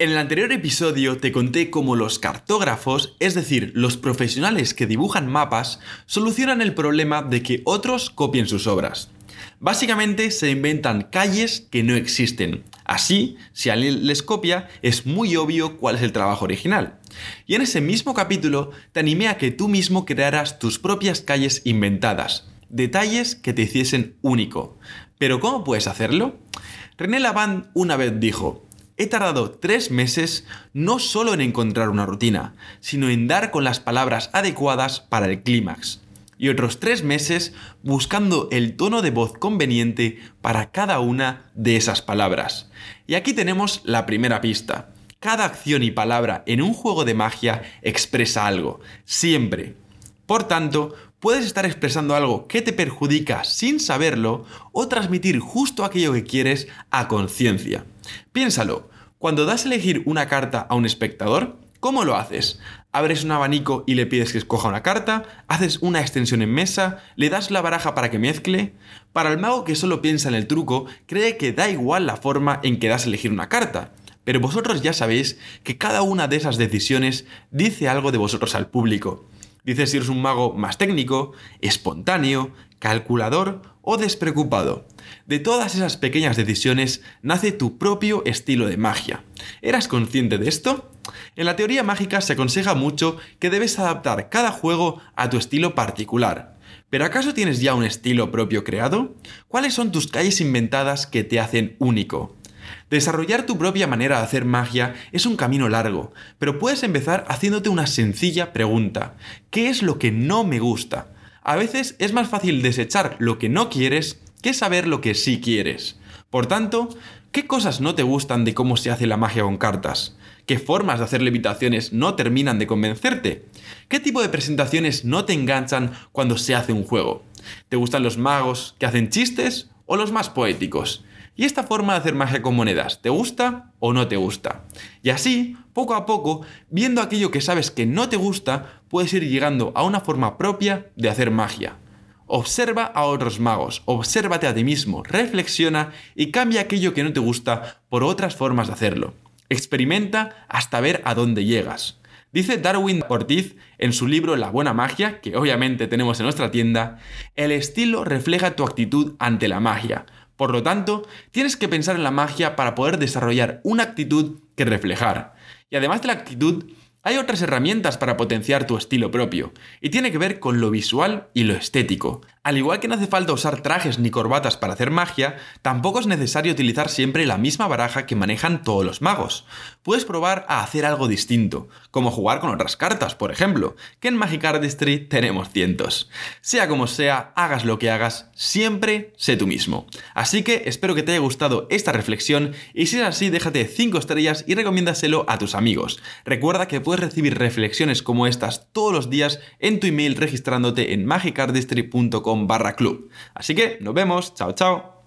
En el anterior episodio te conté cómo los cartógrafos, es decir, los profesionales que dibujan mapas, solucionan el problema de que otros copien sus obras. Básicamente se inventan calles que no existen. Así, si alguien les copia, es muy obvio cuál es el trabajo original. Y en ese mismo capítulo te animé a que tú mismo crearas tus propias calles inventadas, detalles que te hiciesen único. Pero ¿cómo puedes hacerlo? René Lavand una vez dijo, He tardado tres meses no solo en encontrar una rutina, sino en dar con las palabras adecuadas para el clímax. Y otros tres meses buscando el tono de voz conveniente para cada una de esas palabras. Y aquí tenemos la primera pista. Cada acción y palabra en un juego de magia expresa algo, siempre. Por tanto, puedes estar expresando algo que te perjudica sin saberlo o transmitir justo aquello que quieres a conciencia. Piénsalo, cuando das a elegir una carta a un espectador, ¿cómo lo haces? Abres un abanico y le pides que escoja una carta, haces una extensión en mesa, le das la baraja para que mezcle. Para el mago que solo piensa en el truco, cree que da igual la forma en que das a elegir una carta. Pero vosotros ya sabéis que cada una de esas decisiones dice algo de vosotros al público. Dice si eres un mago más técnico, espontáneo, calculador o despreocupado. De todas esas pequeñas decisiones nace tu propio estilo de magia. ¿Eras consciente de esto? En la teoría mágica se aconseja mucho que debes adaptar cada juego a tu estilo particular. ¿Pero acaso tienes ya un estilo propio creado? ¿Cuáles son tus calles inventadas que te hacen único? Desarrollar tu propia manera de hacer magia es un camino largo, pero puedes empezar haciéndote una sencilla pregunta. ¿Qué es lo que no me gusta? A veces es más fácil desechar lo que no quieres que saber lo que sí quieres. Por tanto, ¿qué cosas no te gustan de cómo se hace la magia con cartas? ¿Qué formas de hacer levitaciones no terminan de convencerte? ¿Qué tipo de presentaciones no te enganchan cuando se hace un juego? ¿Te gustan los magos que hacen chistes o los más poéticos? ¿Y esta forma de hacer magia con monedas, te gusta o no te gusta? Y así, poco a poco, viendo aquello que sabes que no te gusta, puedes ir llegando a una forma propia de hacer magia. Observa a otros magos, obsérvate a ti mismo, reflexiona y cambia aquello que no te gusta por otras formas de hacerlo. Experimenta hasta ver a dónde llegas. Dice Darwin Ortiz en su libro La buena magia, que obviamente tenemos en nuestra tienda, el estilo refleja tu actitud ante la magia. Por lo tanto, tienes que pensar en la magia para poder desarrollar una actitud que reflejar. Y además de la actitud, hay otras herramientas para potenciar tu estilo propio, y tiene que ver con lo visual y lo estético. Al igual que no hace falta usar trajes ni corbatas para hacer magia, tampoco es necesario utilizar siempre la misma baraja que manejan todos los magos. Puedes probar a hacer algo distinto, como jugar con otras cartas, por ejemplo, que en Magic Artistry tenemos cientos. Sea como sea, hagas lo que hagas, siempre sé tú mismo. Así que espero que te haya gustado esta reflexión y si es así, déjate 5 estrellas y recomiéndaselo a tus amigos. Recuerda que puedes recibir reflexiones como estas todos los días en tu email registrándote en magicardistry.com barra club. Así que nos vemos, chao chao.